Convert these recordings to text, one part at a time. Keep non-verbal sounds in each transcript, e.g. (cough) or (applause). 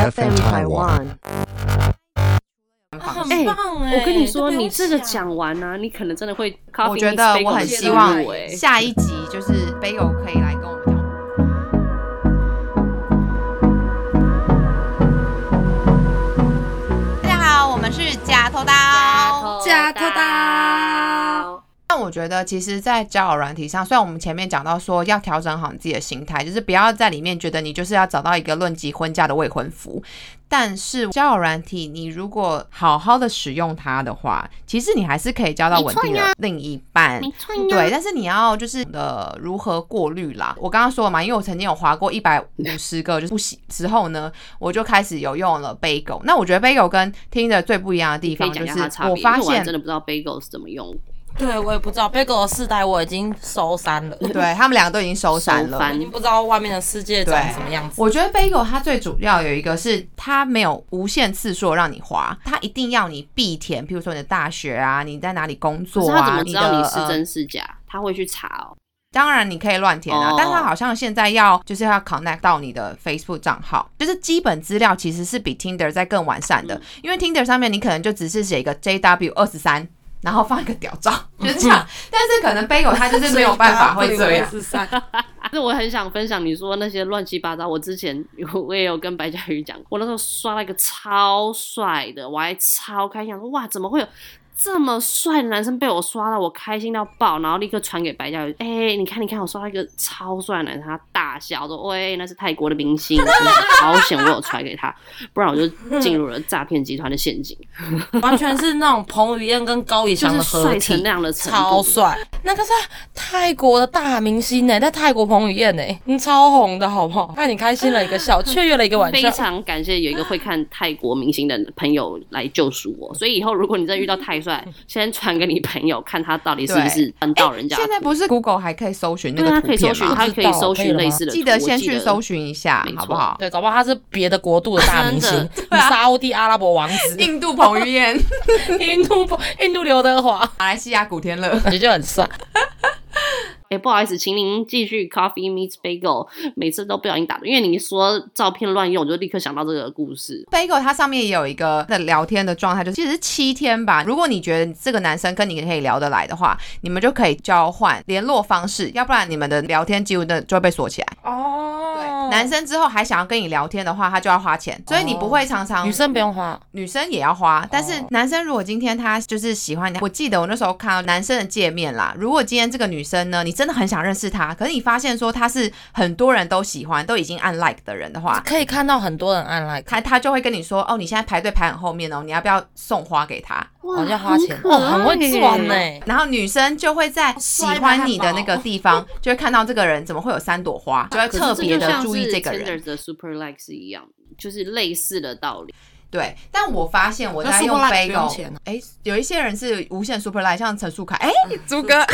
FM Taiwan。哎、棒哎我跟你说，你这个讲完呢、你可能真的会。我觉得我很希望哎、下一集就是 Bagel 可以来跟我们讲。大家好，我们是假头刀。我觉得，其实，在交友软体上，虽然我们前面讲到说要调整好你自己的心态，就是不要在里面觉得你就是要找到一个论及婚嫁的未婚夫。但是交友软体，你如果好好的使用它的话，其实你还是可以交到稳定的另一半。没错呀对，但是你要就是呃如何过滤啦？我刚刚说了嘛，因为我曾经有划过一百五十个就是不喜之后呢，我就开始有用了 Bagel。那我觉得 Bagel 跟听的最不一样的地方就是我发现我真的不知道 bagel 是怎么用。对我也不知道，Bagel 的世代我已经收山了，对他们两个都已经收山了。已经不知道外面的世界长什么样子。我觉得 Bagel 它最主要有一个是它没有无限次数地让你滑，它一定要你必填，譬如说你的大学啊，你在哪里工作啊，是他怎么知道的你是呃真是假？他会去查哦。当然你可以乱填啊，哦但它好像现在要就是要 connect 到你的 Facebook 账号，就是基本资料其实是比 Tinder 在更完善的，嗯因为 Tinder 上面你可能就只是写一个 JW 二十三。然后放一个屌照，(laughs) 就是这样。但是可能 Bagel 它就是没有办法会这样，是三，(laughs) 但是我很想分享你说那些乱七八糟。我之前有我也有跟白嘉宇讲，我那时候刷了一个超帅的，我还超开心，想说哇，怎么会有这么帅的男生被我刷到，我开心到爆，然后立刻传给白嘉宇，哎、你看你看，我刷到一个超帅的男生，他大笑说，喂，那是泰国的明星，好险我有传给他，不然我就进入了诈骗集团的陷阱，(laughs) 完全是那种彭于晏跟高以翔的合体成那，样的程度。超帅。那个是泰国的大明星呢，在泰国彭于晏呢，你，超红的好不好？让你开心了一个笑，雀跃了一个晚上非。常感谢有一个会看泰国明星的朋友来救赎我，所以以后如果你再遇到太帅，(laughs) 先传给你朋友，看他到底是不是翻到人家的现在不是 Google 还可以搜寻那个图可以搜寻，片吗？他可以搜寻类似的图。记得先去搜寻一下好不好？对，搞不好他是别的国度的大明星，(laughs) 沙烏地阿拉伯王子，(laughs) 印度彭于晏，印度印度刘德华，马来西亚古天乐。感觉就很帅。哎、不好意思，请您继续 Coffee Meets Bagel，每次都不小心打断，因为你说照片乱用，我就立刻想到这个故事。Bagel 它上面也有一个的聊天的状态，就是其实是七天吧。如果你觉得这个男生跟你可以聊得来的话，你们就可以交换联络方式，要不然你们的聊天记录的就会被锁起来。哦对，男生之后还想要跟你聊天的话，他就要花钱，所以你不会常常女生不用花，女生也要花，但是男生如果今天他就是喜欢你，我记得我那时候看到男生的界面啦，如果今天这个女生呢，你真的很想认识她，可是你发现说她是很多人都喜欢，都已经按 like 的人的话，可以看到很多人按 like，他他就会跟你说，哦，你现在排队排很后面哦，你要不要送花给他？哇好像花钱，很可哇，很会赚呢爱耶。然后女生就会在喜欢你的那个地方，就会看到这个人怎么会有三朵花，就会特别的就像是这个人。Tinder 的 Super Like 是一样，就是类似的道理。对，但我发现我在用 Bagel，哎、有一些人是无限 Super Like，像陈树凯，哎、朱哥，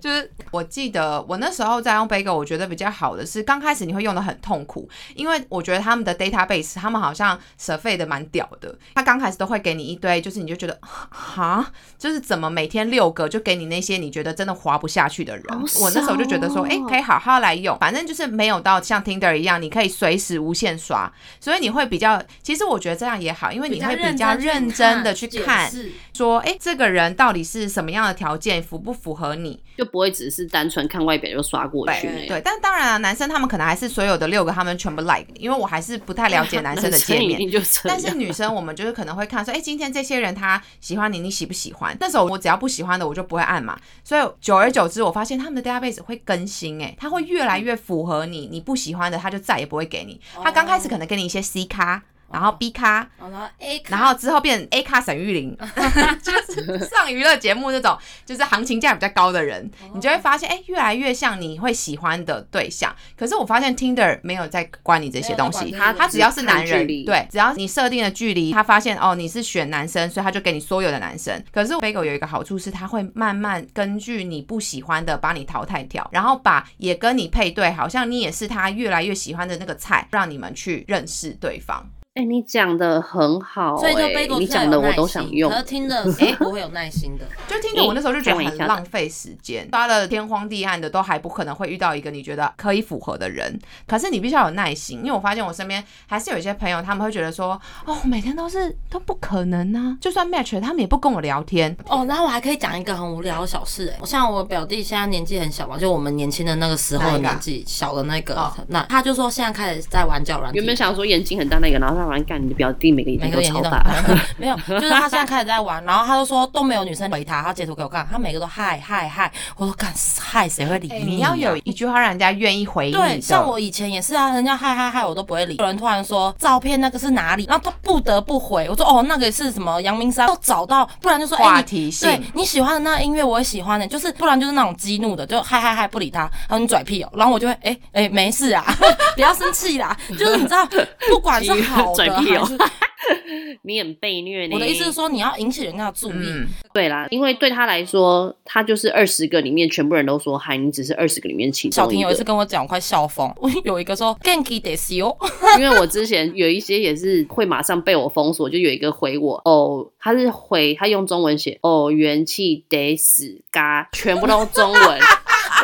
就是我记得我那时候在用 Bagel，我觉得比较好的是刚开始你会用的很痛苦，因为我觉得他们的 database 他们好像舍费的蛮屌的，他刚开始都会给你一堆，就是你就觉得哈，就是怎么每天六个就给你那些你觉得真的滑不下去的人，好我那时候就觉得说，哎、可以好好来用，反正就是没有到像 Tinder 一样，你可以随时无限刷，所以你会比较，其实我觉得这样也好，因为你会比较认真的去看，说，哎、这个人到底是什么样的条件，符不符合你？就不会只是单纯看外表就刷过去。对，但当然啊，男生他们可能还是所有的六个，他们全部 like，因为我还是不太了解 (laughs) 男生的界面。但是女生，我们就是可能会看说，哎、今天这些人他喜欢你，你喜不喜欢？那时候我只要不喜欢的，我就不会按嘛。所以久而久之，我发现他们的 database 会更新、哎，他会越来越符合你，你不喜欢的，他就再也不会给你。他刚开始可能给你一些 C 咖，然后 B 咖，然后 A 然后之后变 A 咖沈玉琳，(laughs) (laughs) 就是上娱乐节目那种，就是行情价比较高的人，你就会发现，哎、越来越像你会喜欢的对象。可是我发现 Tinder 没有在管你这些东西，他只要是男人，对，只要你设定的距离，他发现哦你是选男生，所以他就给你所有的男生。可是 Bagel 有一个好处是，他会慢慢根据你不喜欢的把你淘汰掉，然后把也跟你配对，好像你也是他越来越喜欢的那个菜，让你们去认识对方。哎、你讲的很好、所以就哎 bagel 你讲的我都想用心可。是听的 (laughs) 哎不会有耐心的。就听着我那时候就觉得很浪费时间，刷了天荒地暗的都还不可能会遇到一个你觉得可以符合的人。可是你必须要有耐心，因为我发现我身边还是有一些朋友，他们会觉得说，哦，每天都是都不可能啊，就算 match 了他们也不跟我聊天。哦，然后我还可以讲一个很无聊的小事哎，像我表弟现在年纪很小嘛，就我们年轻的那个时候年纪小的那个哦，那他就说现在开始在玩脚软体原本想说眼睛很大那个，然后他玩干你的表弟每个眼睛每都都超大，(laughs) 没有，就是他现在开始在玩，然后他就说都没有女生回他，他截图给我看，他每个都嗨嗨嗨，我说干嗨谁会理哎你、你要有一句话让人家愿意回应对，像我以前也是啊，人家嗨嗨嗨我都不会理。有人突然说照片那个是哪里，然后他不得不回，我说哦那个是什么阳明山，都找到，不然就说哎、话你题性。对你喜欢的那个音乐我也喜欢的、就是不然就是那种激怒的，就嗨嗨嗨不理他，然后你拽屁哦，然后我就会哎哎、没事啊，(laughs) 不要生气啦，就是你知道不管是好的拽屁哦 (laughs) 你很被虐呢。我的意思是说你要引起人家的注意。嗯，对啦，因为对他来说，他就是二十个里面全部人都说嗨，你只是二十个里面其中小婷有一次。跟我讲，我快笑疯。(laughs) 我有一个说 “ganky d e s 哦，(laughs) 因为我之前有一些也是会马上被我封锁，就有一个回我哦，他是回他用中文写哦，元气得死嘎，全部都中文。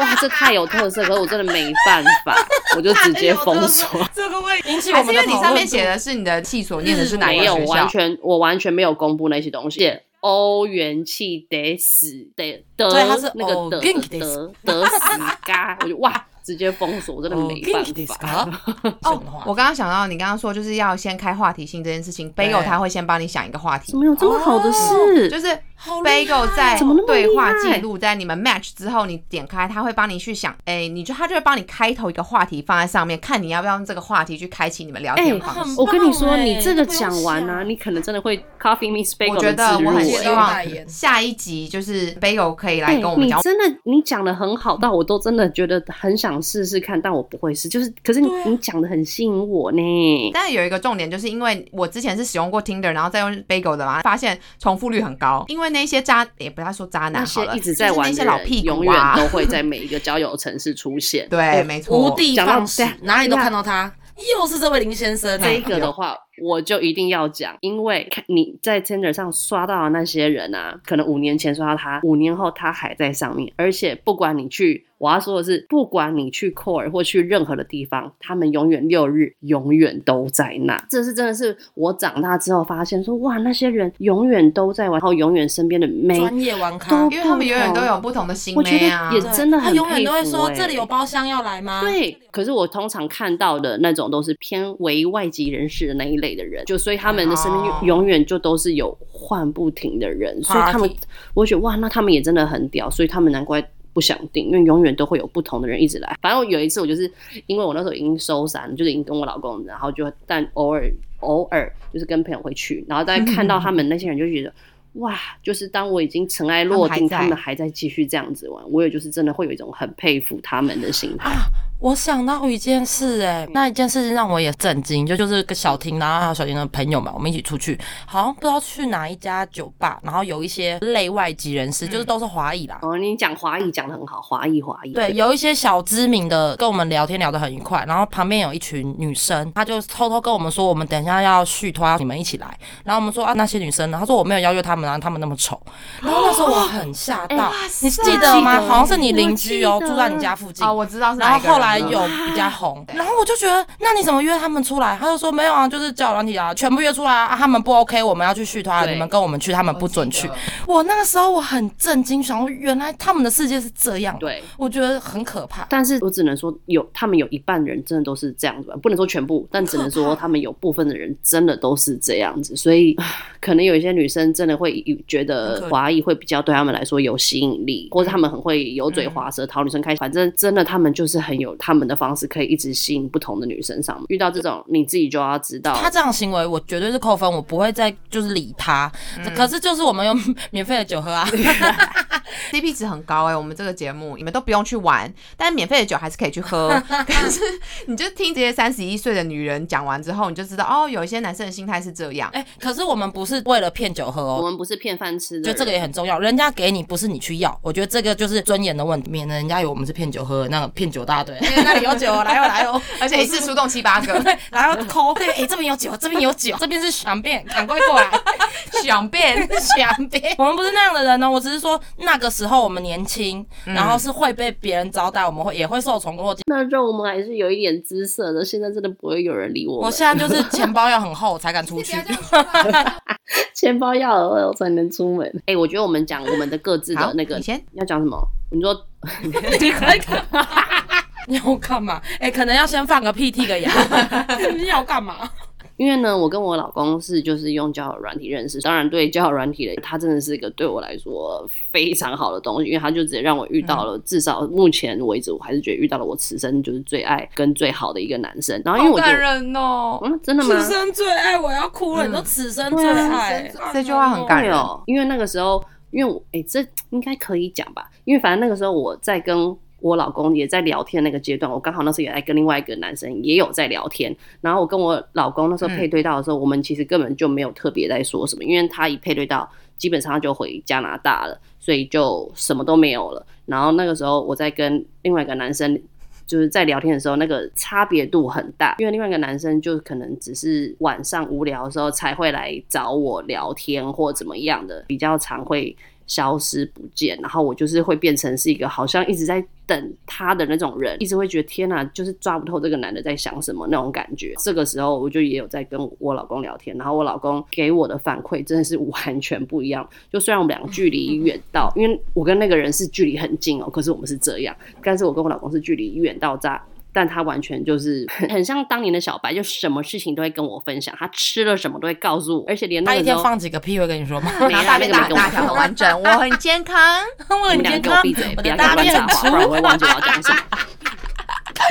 哇，这太有特色，可是我真的没办法，我就直接封锁。这个会引起我还是因们的你上面写的是你的气所念的是哪没有一个学校？完全，我完全没有公布那些东西。欧元气得死得得，那个得得得死嘎，我就哇，直接封锁，我真的没办法。(laughs) 哦，我刚刚想到你刚刚说就是要先开话题性这件事情，Bagel 他会先帮你想一个话题怎，么有这么好的事？就是好厉害 Bagel 在对话记录，在你们 match 之后，你点开，他会帮你去想，哎、你就他就会帮你开头一个话题放在上面，看你要不要用这个话题去开启你们聊天方式。我跟你说，你这个讲完啊，你可能真的会 Coffee Miss Bagel 我觉得我很希望下一集就是 Bagel 可以来哎跟我们讲。真的，你讲的很好，到我都真的觉得很想试试看，但我不会试。就是，可是你、你讲的很吸引我呢。但是有一个重点，就是因为我之前是使用过 Tinder，然后再用 Bagel 的嘛，发现重复率很高。因为那些渣，也不要说渣男那好了，些一直在就是那玩的人，些老屁永远都会在每一个交友城市出现。(laughs) 对，没错，无地放矢，哪里都看到他，又是这位林先生啊。这个的话，我就一定要讲，因为看你在 Tinder 上刷到的那些人啊，可能五年前刷到他，五年后他还在上面，而且不管你去，我要说的是，不管你去 Core 或去任何的地方，他们永远六日永远都在那。这是真的是我长大之后发现说，哇，那些人永远都在玩，然后永远身边的每专业玩咖，因为他们永远都有不同的新我觉妹啊得。也真的很他永远都会说这里有包厢要来吗？，对，可是我通常看到的那种都是偏为外籍人士的那一类的人，就所以他们的身边哦永远就都是有换不停的人，所以他们我觉得哇，那他们也真的很屌，所以他们难怪。不想定，因为永远都会有不同的人一直来。反正我有一次，我就是因为我那时候已经收伞，就是已经跟我老公，然后就但偶尔偶尔就是跟朋友会去，然后再看到他们那些人，就觉得哇，就是当我已经尘埃落定，他们还在继续这样子玩，我也就是真的会有一种很佩服他们的心态。(gasps) (laughs) 我想到一件事、哎，那一件事情让我也震惊，就就是跟小婷，然后还有小婷的朋友们，我们一起出去，好像不知道去哪一家酒吧，然后有一些类外籍人士，就是都是华裔啦。哦，你讲华裔讲的很好，华裔华裔。对，有一些小知名的跟我们聊天聊得很愉快，然后旁边有一群女生，她就偷偷跟我们说，我们等一下要续托，你们一起来。然后我们说啊，那些女生呢？她说我没有邀约她们，然后她们那么丑。(gasps) 然后那时候我很吓到，你记得吗？好像是你邻居哦，住在你家附近。哦，我知道是然后哪一个人后来了有比较红，然后我就觉得，那你怎么约他们出来？他就说没有啊，就是交友软体啊，全部约出来啊，啊他们不 OK，我们要去续团，你们跟我们去，他们不准去。我那个时候我很震惊，想说原来他们的世界是这样，对，我觉得很可怕。但是我只能说有他们有一半人真的都是这样子吧，不能说全部，但只能说他们有部分的人真的都是这样子，所以 (sighs) 可能有一些女生真的会觉得华裔会比较对他们来说有吸引力，或者他们很会油嘴滑舌讨女生开心，反正真的他们就是很有他们的方式，可以一直吸引不同的女生上门。遇到这种你自己就要知道，他这样行为，我绝对是扣分，我不会再就是理他。可是就是我们有 (laughs) 免费的酒喝啊，(laughs) (laughs) CP 值很高哎、我们这个节目你们都不用去玩，但是免费的酒还是可以去喝。(laughs) 可是你就听这些三十一岁的女人讲完之后，你就知道哦，有一些男生的心态是这样。哎、可是我们不是为了骗酒喝哦。我们不是骗饭吃的，就这个也很重要，人家给你不是你去要，我觉得这个就是尊严的问题，免得人家以为我们是骗酒喝那个骗酒大队。(laughs) 哎、那里有酒，来哦来哦，而且一次出动七八个，(laughs) 对，然后抠，对，哎、这边有酒，这边有酒，这边是想变，赶快过来，想变。想变。我们不是那样的人哦，我只是说那个时候我们年轻，然后是会被别人招待，我们会也会受宠若惊。那时候我们还是有一点姿色的，现在真的不会有人理我。我现在就是钱包要很厚才敢出去。(laughs) 钱包要厚才能出门。哎、我觉得我们讲我们的各自的那个你先要讲什么？你说 (laughs) 你可以干嘛？(laughs) 你要干嘛？哎、可能要先放个屁剔个牙。你要干嘛？因为呢，我跟我老公是就是用交友软体认识，当然对交友软体的，他真的是一个对我来说非常好的东西，因为他就直接让我遇到了，至少目前为止，我还是觉得遇到了我此生就是最爱跟最好的一个男生。然后因为我感，人哦。嗯，真的吗？此生最爱，我要哭了。你说此生最爱，这句话很感人哦，因为那个时候，因为我哎、这应该可以讲吧？因为反正那个时候我在跟我老公也在聊天那个阶段，我刚好那时候也在跟另外一个男生也有在聊天，然后我跟我老公那时候配对到的时候，我们其实根本就没有特别在说什么，因为他一配对到，基本上就回加拿大了，所以就什么都没有了。然后那个时候我在跟另外一个男生。就是在聊天的时候，那个差别度很大，因为另外一个男生就可能只是晚上无聊的时候才会来找我聊天或怎么样的，比较常会消失不见，然后我就是会变成是一个好像一直在等他的那种人，一直会觉得天哪，就是抓不透这个男的在想什么那种感觉。这个时候我就也有在跟我老公聊天，然后我老公给我的反馈真的是完全不一样。就虽然我们两个距离远到，因为我跟那个人是距离很近哦，可是我们是这样，但是我跟我老公是距离远到炸。但他完全就是很像当年的小白，就什么事情都会跟我分享，他吃了什么都会告诉我，而且连那他一天放几个屁会跟你说吗？没啦 (laughs) 大便大那个没跟我大条很完整，我很健康。(laughs) 我很你们两个健康给我闭嘴，，我不要给我的大便不然我会粗。忘记我要讲什么。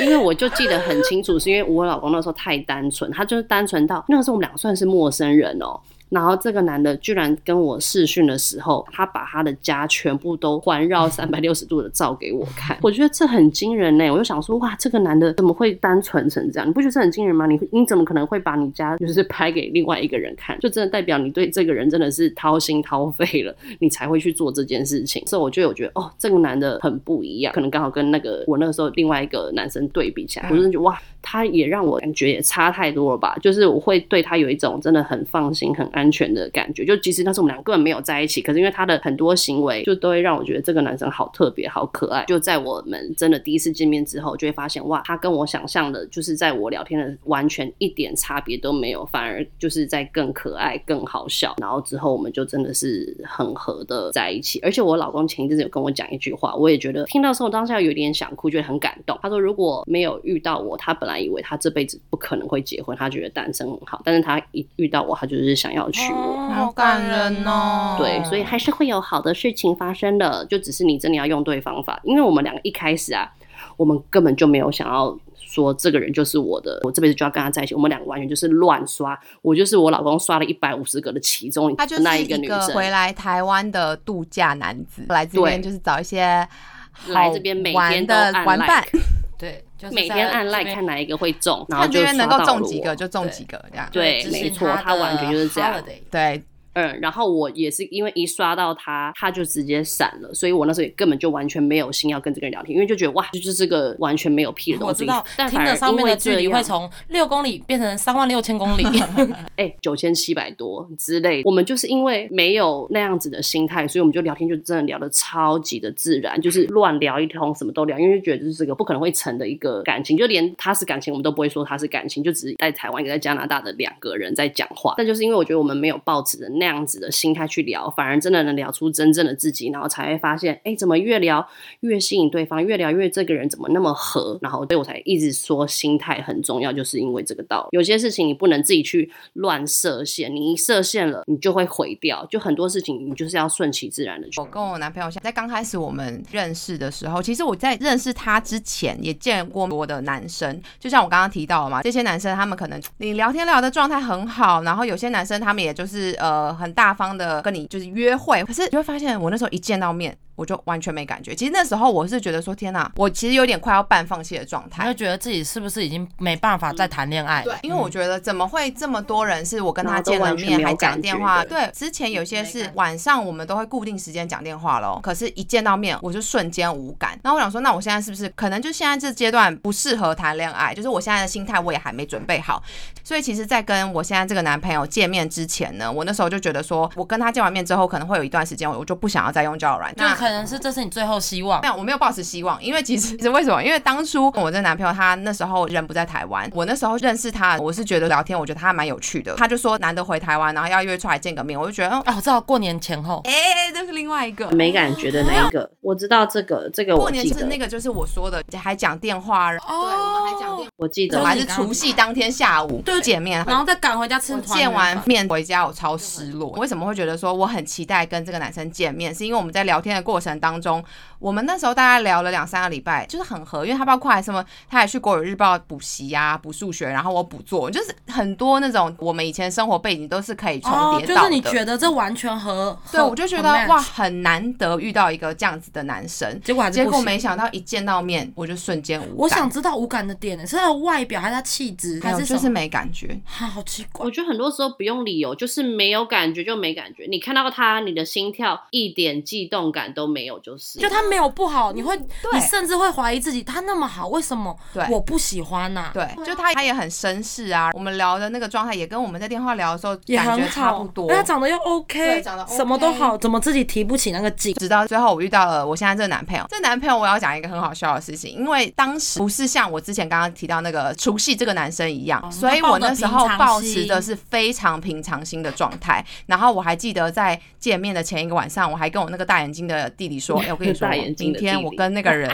(laughs) 因为我就记得很清楚，是因为我老公那时候太单纯，他就是单纯到那个时候我们俩算是陌生人哦、然后这个男的居然跟我视讯的时候，他把他的家全部都环绕 (laughs) 三百六十度的照给我看，我觉得这很惊人呢、我就想说，哇，这个男的怎么会单纯成这样？你不觉得这很惊人吗？你你怎么可能会把你家就是拍给另外一个人看？就真的代表你对这个人真的是掏心掏肺了，你才会去做这件事情。(laughs) 所以我就有觉得，哦，这个男的很不一样，可能刚好跟那个我那个时候另外一个男生对比起来，我真的觉得哇，他也让我感觉也差太多了吧？就是我会对他有一种真的很放心、很安全的感觉。就即使那时我们俩根本没有在一起，可是因为他的很多行为，就都会让我觉得这个男生好特别、好可爱。就在我们真的第一次见面之后，就会发现哇，他跟我想象的，就是在我聊天的完全一点差别都没有，反而就是在更可爱、更好笑。然后之后我们就真的是很合的在一起。而且我老公前一阵子有跟我讲一句话，我也觉得听到时候当下有点想哭，觉得很感动。他说如果没有遇到我，他本来以为他这辈子不可能会结婚，他觉得单身很好，但是他一遇到我，他就是想要娶我。好感人哦。对，所以还是会有好的事情发生的，就只是你真的要用对方法。因为我们两个一开始啊，我们根本就没有想要说这个人就是我的，我这辈子就要跟他在一起。我们两个完全就是乱刷，我就是我老公刷了一百五十个的其中他就是那一个女生。回来台湾的度假男子，来这边就是找一些来这边玩天都按的玩伴，(laughs) (laughs) 对，就是每天按这 like 看哪一个会中，然后这边能够中几个就中几个这样。对没错他完全就是这样 holiday 对，嗯，然后我也是因为一刷到他，他就直接闪了，所以我那时候也根本就完全没有心要跟这个人聊天，因为就觉得哇，就是这个完全没有屁的东西。我知道，(laughs) 听但反而的上面的距离会从六公里变成三万六千公里。(laughs) 哎九千七百多之类，我们就是因为没有那样子的心态，所以我们就聊天就真的聊的超级的自然，就是乱聊一通，什么都聊，因为就觉得就是个不可能会成的一个感情，就连他是感情我们都不会说他是感情，就只是在台湾一个在加拿大的两个人在讲话。但就是因为我觉得我们没有抱持着那样子的心态去聊，反而真的能聊出真正的自己，然后才会发现，哎，怎么越聊越吸引对方，越聊越这个人怎么那么合，然后所以我才一直说心态很重要，就是因为这个道理。有些事情你不能自己去乱设限，你一设限了，你就会毁掉。就很多事情你就是要顺其自然的去我。跟我男朋友在刚开始我们认识的时候，其实我在认识他之前也见过我的男生，就像我刚刚提到嘛，这些男生他们可能你聊天聊的状态很好，然后有些男生他们也就是呃很大方的跟你就是约会，可是你会发现我那时候一见到面。我就完全没感觉。其实那时候我是觉得说，天哪，我其实有点快要半放弃的状态你会。觉得自己是不是已经没办法再谈恋爱了？对，因为我觉得怎么会这么多人是我跟他见了面还讲电话？对，之前有些是晚上我们都会固定时间讲电话喽，可是一见到面我就瞬间无感。然后我想说，那我现在是不是可能就现在这阶段不适合谈恋爱？就是我现在的心态我也还没准备好。所以其实，在跟我现在这个男朋友见面之前呢，我那时候就觉得说，我跟他见完面之后，可能会有一段时间，我就不想要再用交友软件。就可能是这是你最后希望没。有，我没有抱持希望，因为其实 (laughs) 其实为什么？因为当初我这男朋友他那时候人不在台湾，我那时候认识他，我是觉得聊天，我觉得他还蛮有趣的。他就说难得回台湾，然后要约出来见个面，我就觉得，嗯，哦，我知道过年前后，哎、这是另外一个。没感觉的那一个，我知道这个，这个过年我记得，是那个，就是我说的，还讲电话，对，我们还讲电话，我记得我还是除夕当天下午对见面，然后再赶回家吃我团见完面回家，我超失落。为什么会觉得说我很期待跟这个男生见面？是因为我们在聊天的过程当中，我们那时候大概聊了两三个礼拜，就是很合，因为他包括还什么，他还去国语日报补习啊，补数学，然后我补作文，就是很多那种我们以前生活背景都是可以重哦，叠到的。就是你觉得这完全和对，我就觉得哇，很难得遇到一个这样子的男生，结果结果没想到一见到面我就瞬间无感。我想知道无感的点呢，是他的外表还是他气质还是？就是没感觉。哈，好奇怪我。觉得很多时候不用理由，就是没有感觉就没感觉。你看到他，你的心跳一点悸动感都没有，就是。就他没有不好，你会，对你甚至会怀疑自己，他那么好，为什么对我不喜欢呐、对，就他他也很绅士啊，我们聊的那个状态也跟我们在电话聊的时候也感觉很好，差不多。他长得又 OK，长得 OK 什么都好，怎么自己提不起那个劲？直到最后，我遇到了我现在这个男朋友。这男朋友我要讲一个很好笑的事情，因为当时不是像我之前刚刚提到那个除夕这个男生一样，所以我那时候保持的是非常平常心的状态。然后我还记得在见面的前一个晚上，我还跟我那个大眼睛的弟弟说：“哎、我跟你说，(laughs) 明天我跟那个人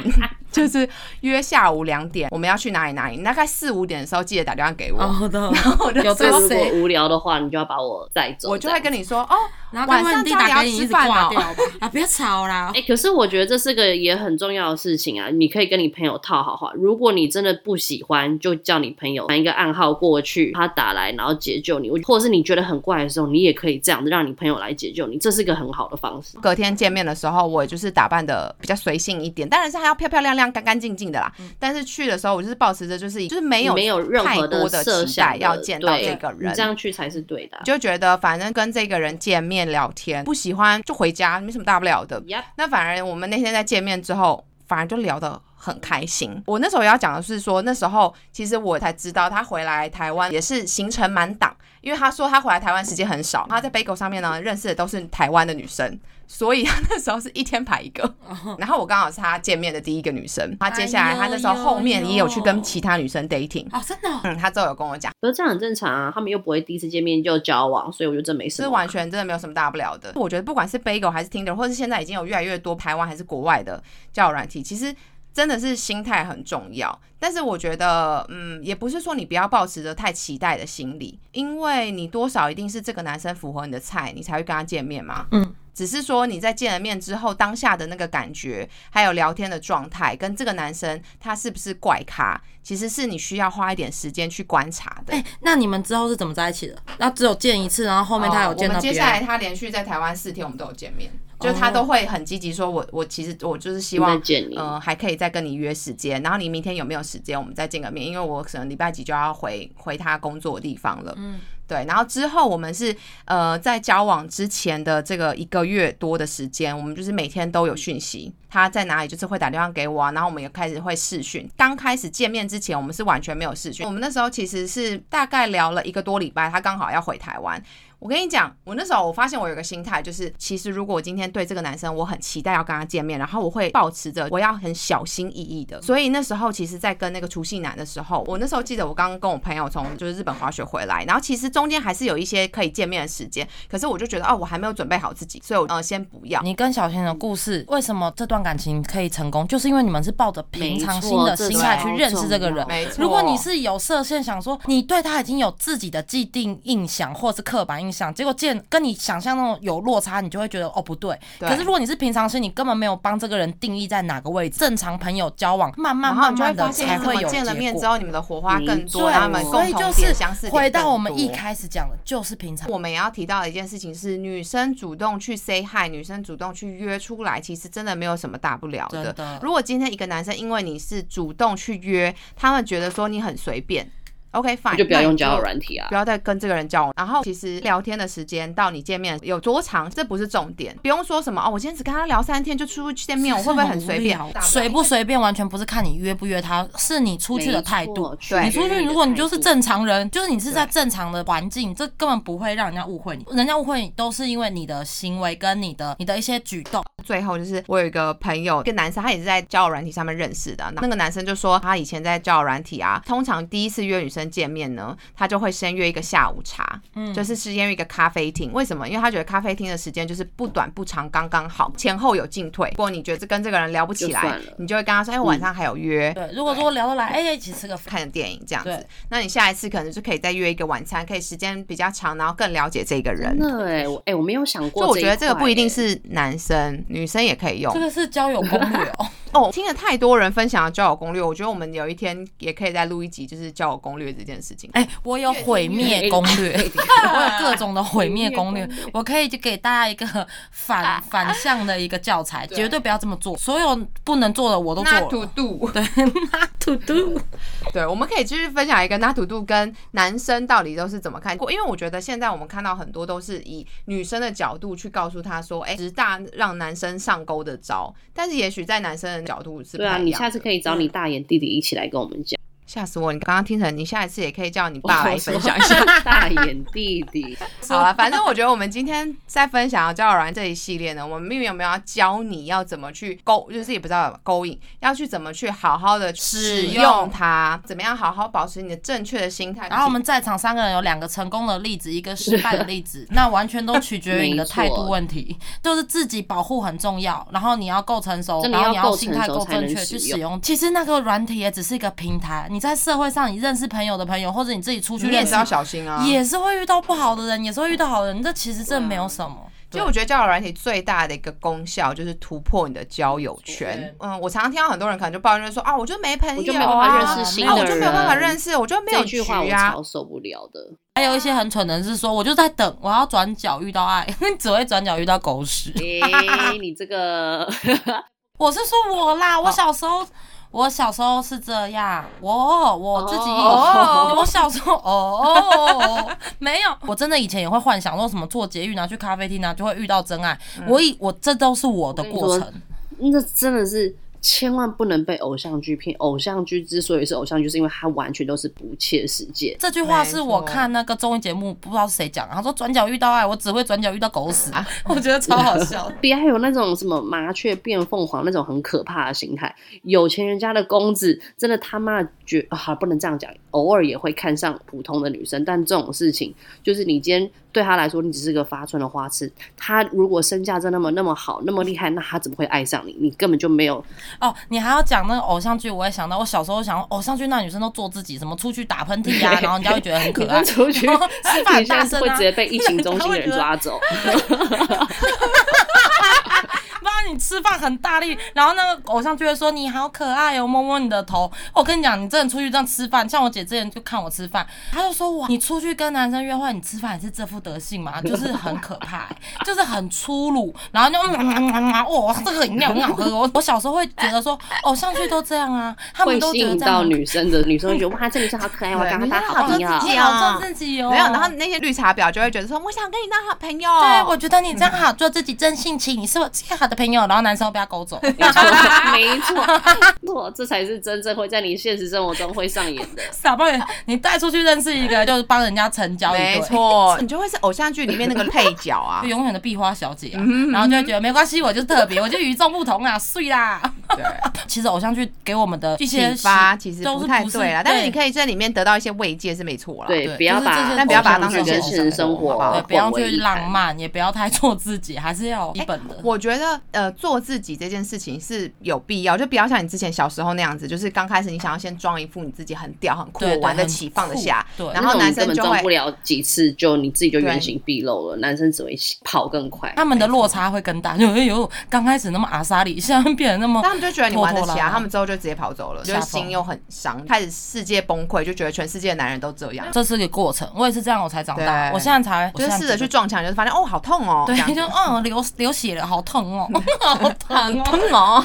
就是约下午两点，我们要去哪里哪里。你大概四五点的时候记得打电话给我。哦的，我就有如果？无聊的话，你就要把我载走。我就会跟你。说哦，晚上家里要打给你一直吃饭哦 (laughs) 啊，别吵啦哎、。可是我觉得这是个也很重要的事情啊！你可以跟你朋友套好话，如果你真的不喜欢，就叫你朋友传一个暗号过去，他打来然后解救你，或者是你觉得很怪的时候，你也可以这样子让你朋友来解救你，这是个很好的方式。隔天见面的时候，我也就是打扮的比较随性一点，当然是还要漂漂亮亮、干干净净的啦。但是去的时候，我就是保持着就是就是没有没有任太何多的期待要见到这个人，这样去才是对的啊、就觉得反正跟这个人见面聊天，不喜欢就回家，没什么大不了的。那反而我们那天在见面之后，反而就聊得很开心。我那时候要讲的是说，那时候其实我才知道他回来台湾也是行程满档，因为他说他回来台湾时间很少，他在 Bagel 上面呢认识的都是台湾的女生。所以他那时候是一天排一个，然后我刚好是他见面的第一个女生。他接下来他那时候后面也有去跟其他女生 dating，哦，真的哦，嗯，他之后有跟我讲，可是这样很正常啊，他们又不会第一次见面就交往，所以我觉得这没什么。是完全真的没有什么大不了的。我觉得不管是 Bagel 还是 Tinder，或是现在已经有越来越多台湾还是国外的交友软体，其实真的是心态很重要。但是我觉得，嗯，也不是说你不要抱持着太期待的心理，因为你多少一定是这个男生符合你的菜，你才会跟他见面嘛。嗯。只是说你在见了面之后，当下的那个感觉，还有聊天的状态，跟这个男生他是不是怪咖，其实是你需要花一点时间去观察的。哎、那你们之后是怎么在一起的？那只有见一次，然后后面他有见哦我们接到别人。下来他连续在台湾四天，我们都有见面，就他都会很积极说我，我其实我就是希望。见你。嗯、还可以再跟你约时间，然后你明天有没有时间，我们再见个面，因为我可能礼拜几就要回回他工作的地方了。嗯，对，然后之后我们是呃在交往之前的这个一个月多的时间，我们就是每天都有讯息，他在哪里就是会打电话给我啊，然后我们也开始会视讯。刚开始见面之前，我们是完全没有视讯，我们那时候其实是大概聊了一个多礼拜，他刚好要回台湾。我跟你讲，我那时候我发现我有个心态，就是其实如果我今天对这个男生我很期待要跟他见面，然后我会保持着我要很小心翼翼的。所以那时候其实，在跟那个除夕男的时候，我那时候记得我刚刚跟我朋友从就是日本滑雪回来，然后其实中间还是有一些可以见面的时间，可是我就觉得哦，我还没有准备好自己，所以我呃先不要。你跟小贤的故事，为什么这段感情可以成功？就是因为你们是抱着平常心的心态去认识这个人。没错，如果你是有设限，想说你对他已经有自己的既定印象或是刻板印印象，结果见跟你想象那种有落差，你就会觉得哦不对。对可是如果你是平常心，你根本没有帮这个人定义在哪个位置，正常朋友交往，慢慢慢慢的发现，你怎才会有么见了面之后，你们的火花更多，对然后你们所共同回到我们一开始讲的，就是平常。我们也要提到的一件事情是，女生主动去 say hi，女生主动去约出来，其实真的没有什么大不了的。的如果今天一个男生因为你是主动去约，他们觉得说你很随便，OK fine，就不要用交友软体啊不。要再跟这个人交往。然后其实聊天的时间到你见面有多长，这不是重点，不用说什么哦，我今天只跟他聊三天就出去见面，我会不会很随便？随不随便完全不是看你约不约他，是你出去的态度。对你出去，如果你就是。正常人，就是你是在正常的环境，这根本不会让人家误会你。人家误会你都是因为你的行为跟你的你的一些举动。最后就是我有一个朋友，一个男生，他也是在交友软体上面认识的。那个男生就说，他以前在交友软体啊，通常第一次约女生见面呢，他就会先约一个下午茶，嗯，就是先约一个咖啡厅。为什么？因为他觉得咖啡厅的时间就是不短不长，刚刚好，前后有进退。如果你觉得跟这个人聊不起来就，你就会跟他说，哎，我晚上还有约。对，如果说聊得来，哎、一起吃个饭。看电影这样子，那你下一次可能就可以再约一个晚餐，可以时间比较长，然后更了解这个人真。的哎，我哎，我没有想过。所以我觉得这个不一定。是男生，女生也可以用这。个是交友攻略哦。(laughs) 哦，听了太多人分享的交友攻略，我觉得我们有一天也可以再录一集，就是交友攻略这件事情。哎、我有毁灭攻略，(laughs) 我有各种的毁灭攻略，我可以就给大家一个反 (laughs) 反向的一个教材，绝对不要这么做。所有不能做的我都做那了。土度，对，那土度。对，我们可以继续分享一个那土度跟男生到底都是怎么看。因为我觉得现在我们看到很多都是以女生的角度去告诉他说，哎，十大让男生上钩的招，但是也许在男生的角度是不对啊，太一样的你下次可以找你大眼弟弟一起来跟我们讲。吓死我！你刚刚听成，你下一次也可以叫你爸来分享一下。(laughs) 大眼弟弟，(laughs) 好了，反正我觉得我们今天在分享交友软这一系列呢，我们并没有要教你要怎么去勾，就是也不知道勾引，要去怎么去好好的使使用用它，怎么样好好保持你的正确的心态。然后我们在场三个人有两个成功的例子，一个失败的例子，(laughs) 那完全都取决于你的态度问题，就是自己保护很重要，然后你要够成熟，然后你要心态够正确去使用。其实那个软体也只是一个平台，你在社会上你认识朋友的朋友，或者你自己出去你也是要小心啊。也是会遇到不好的人，也是会遇到好的人，这其实这没有什么。其实我觉得交友软体最大的一个功效就是突破你的交友圈。嗯，我常常听到很多人可能就抱怨说啊，我就没朋友、啊，我就没办法认识新啊，的我就没有办法人认识，我就没有局这句话我啊。超受不了的。还有一些很蠢的人是说，我就在等，我要转角遇到爱，(laughs) 只会转角遇到狗屎。诶、(laughs) 你这个我是说我啦，我小时候。我小时候是这样，我我自己，哦。(laughs) 我小时候哦，(laughs) 没有，我真的以前也会幻想说什么坐捷运啊，去咖啡厅啊，就会遇到真爱。我以我这都是我的过程，那真的是千万不能被偶像剧骗。偶像剧之所以是偶像剧，是因为它完全都是不切实际。这句话是我看那个综艺节目，不知道是谁讲的，他说转角遇到爱，我只会转角遇到狗屎，(laughs) 我觉得超好笑。(laughs) 别还有那种什么麻雀变凤凰那种很可怕的心态，有钱人家的公子真的他妈绝啊不能这样讲，偶尔也会看上普通的女生，但这种事情就是你今天对他来说你只是个发春的花痴，他如果身价真那么那么好那么厉害，那他怎么会爱上你？你根本就没有哦，你还要讲那个偶像剧，我也想到，我小时候想偶像剧那女生都做自己，什么出去打喷嚏啊，然后人家会觉得很可爱。出去吃饭 (laughs) 大声啊会直接被疫情中心的人 (laughs) 抓走。(laughs) 你吃饭很大力，然后那个偶像就会说你好可爱哦，摸摸你的头。我跟你讲，你真的出去这样吃饭，像我姐之前就看我吃饭，她就说哇，你出去跟男生约会，你吃饭也是这副德性嘛，就是很可怕、(laughs) 就是很粗鲁，然后就嗯嗯嗯嗯嗯哇，这个饮料很好喝。我我小时候会觉得说偶像剧都这样啊，他们会都吸引到觉得这样女生的女生会觉得哇，这女生好可爱，我要跟她当好朋友。自己好做自己哦。没有，然后那些绿茶婊就会觉得说，我想跟你当好朋友。对，我觉得你这样好做自己真性情，你是我最好的朋友，然后男生要被他勾走。(laughs) 没错，没错，错，这才是真正会在你现实生活中会上演的。傻爆眼！你带出去认识一个，就是帮人家成交一对，没，错，(laughs) 你就会是偶像剧里面那个配角啊 (laughs) 就。永远的壁花小姐啊，然后就会觉得没关系，我就是特别，我就与众不同啊，碎啦。对，其实偶像剧给我们的一些启发其实不都是不对啦，但是你可以在里面得到一些慰藉是没错啦。对，不要把但不要把它当偶像剧跟成现实生活生活好不好对，不要去浪漫，也不要太做自己，还是要有基本的。我觉得呃，做自己这件事情是有必要，就不要像你之前小时候那样子，就是刚开始你想要先装一副你自己很屌、很酷对，对很玩得起、放得下，对然后男生就会。装不了几次，就你自己就原形毕露了。男生只会跑更快。他们的落差会更大，就哎呦，刚开始那么阿莎里，现在变得那么他们就觉得你玩得起啊，他们之后就直接跑走了，就是心又很伤，开始世界崩溃，就觉得全世界的男人都这样，这是个过程，我也是这样，我才长大。我现在才就是试着去去，撞墙，就是发现哦，好痛哦，对就嗯流流血了，好痛哦，(laughs) 好疼哦，喷毛，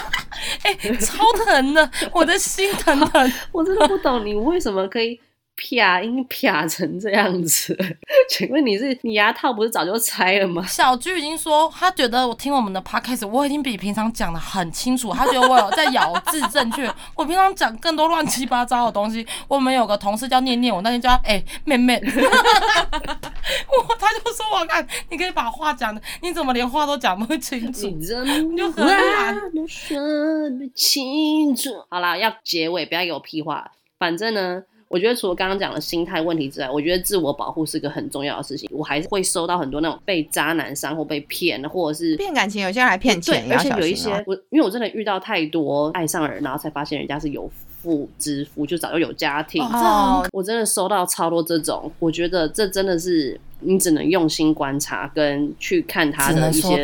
(laughs) 哎、超疼的，我的心疼疼。(laughs) 我真的不懂你为什么可以啪音啪成这样子。(laughs) 请问你是你牙套不是早就拆了吗？小鞠已经说，他觉得我听我们的 podcast，我已经比平常讲的很清楚，他觉得我有在咬字正确。我平常讲更多乱七八糟的东西。我们有个同事叫念念，我那天叫他 (laughs) 哎、妹妹，(laughs) 我他就说我看你可以把话讲的，你怎么连话都讲不清楚？你真就很懒都说得清楚。好啦，要结尾，不要给我屁话。反正呢，我觉得除了刚刚讲的心态问题之外，我觉得自我保护是个很重要的事情。我还是会收到很多那种被渣男伤或被骗，或者是骗感情，有些人还骗钱，对，而且有一。些我，因为我真的遇到太多爱上人，然后才发现人家是有妇之夫，就早就有家庭。哦我真的收到超多这种，我觉得这真的是你只能用心观察跟去看他的一些。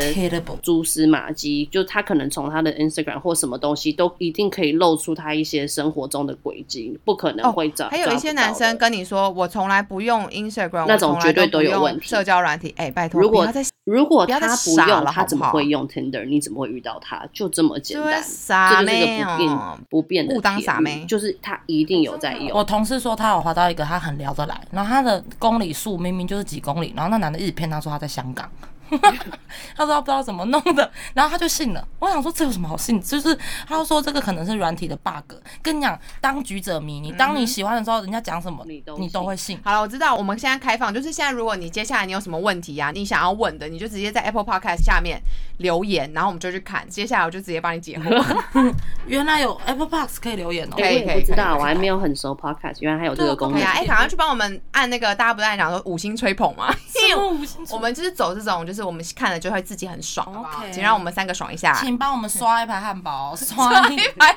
蛛丝马迹，就他可能从他的 Instagram 或什么东西都一定可以露出他一些生活中的轨迹，不可能会找。哦还有一些男生跟你说，我从来不用 Instagram，那种我从来绝对都不用都有问题社交软体，哎，拜托，如果如果他不用，他了好不好怎么会用 Tinder？你怎么会遇到他？就这么简单，傻这就是一个不变哦。不变的误当傻妹就是他一定有在用。我同事说他有滑到一个他很聊得来，然后他的公里数明明就是几公里，然后那男的一直骗她说他在香港，(laughs) 他说他不知道怎么弄的，然后他就信了。我想说这有什么好信？就是他就说这个可能是软体的 bug。跟你讲，当局者迷，你当你喜欢的时候，人家讲什么你都你都会信。好了，我知道，我们现在开放，就是现在，如果你接下来你有什么问题啊，你想要问的，你就直接在 Apple Podcast 下面留言，然后我们就去看，接下来我就直接帮你解惑。(laughs) 原来有 Apple Pods 可以留言哦、可以哎我不知道，可以可以我还没有很熟 Podcast，原来还有这个功能。哎、赶快去帮我们按那个，大家不是在讲说五星吹捧吗？五星我们就是走这种，就是我们看了就会自己很爽，好不好 OK 请让我们三个爽一下。请帮我们刷一排汉堡，刷一排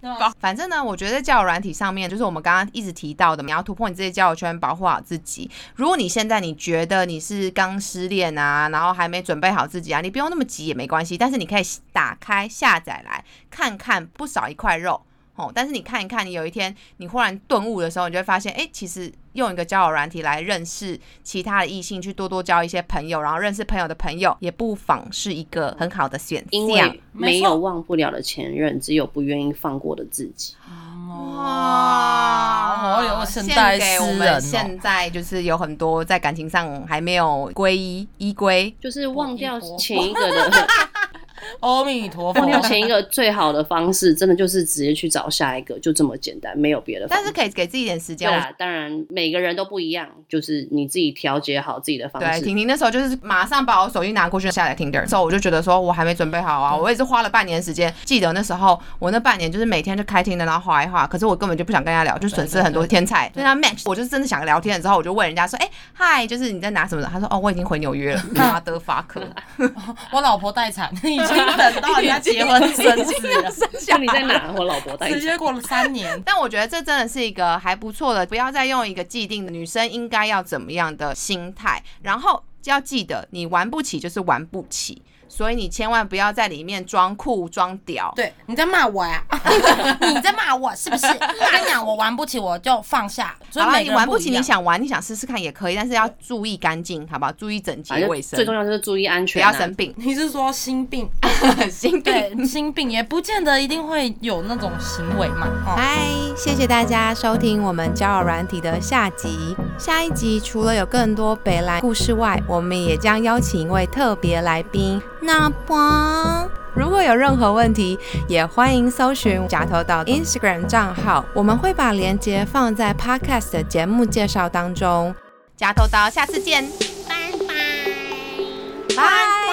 (laughs) 反正呢，我觉得在交友软体上面，就是我们刚刚一直提到的，你要突破你自己的交友圈，保护好自己。如果你现在你觉得你是刚失恋啊，然后还没准备好自己啊，你不用那么急也没关系，但是你可以打开下载来看看，不少一块肉。哦，但是你看一看，你有一天你忽然顿悟的时候，你就会发现，哎、其实用一个交友软体来认识其他的异性，去多多交一些朋友，然后认识朋友的朋友，也不妨是一个很好的选因。为没有忘不了的前任，只有不愿意放过的自己。哇，好有现代献给我诗人哦。们现在就是有很多在感情上还没有归依依归，就是忘掉前一个的，阿弥陀佛目，前一个最好的方式，真的就是直接去找下一个，就这么简单，没有别的方式。但是可以给自己一点时间。我对啊，当然每个人都不一样，就是你自己调节好自己的方式对，婷婷那时候就是马上把我手机拿过去下载 Tinder，之后我就觉得说我还没准备好啊，我也是花了半年时间。记得那时候我那半年就是每天就开 Tinder，然后划一划，可是我根本就不想跟人家聊，就损失很多天菜。跟他 match，我就是真的想聊天了之后，我就问人家说，哎、嗨，就是你在拿什么的？他说，哦，我已经回纽约了。(laughs) 妈的法克，(laughs) 我老婆待产，(laughs) 等到人家结婚生子了，那你在哪？我老婆带直接过了三年。(laughs) 但我觉得这真的是一个还不错的，不要再用一个既定的女生应该要怎么样的心态，然后要记得你玩不起就是玩不起，所以你千万不要在里面装酷装屌。对，你在骂我呀？(laughs) 你在骂我是不是？我跟你讲，我玩不起，我就放下。所以好了，每个人你玩不起，你想玩，你想试试看也可以，但是要注意干净，好不好？注意整洁卫生，最重要就是注意安全、啊，要生病。你是说心病？(laughs) 心病。对，心病也不见得一定会有那种行为嘛。哦，嗨，谢谢大家收听我们交友软体的下集。下一集除了有更多北来故事外，我们也将邀请一位特别来宾。那么，如果有任何问题，也欢迎搜寻假头岛 Instagram 账号，我们会把链接放在 Podcast 的节目介绍当中。假头岛，下次见，拜拜，拜。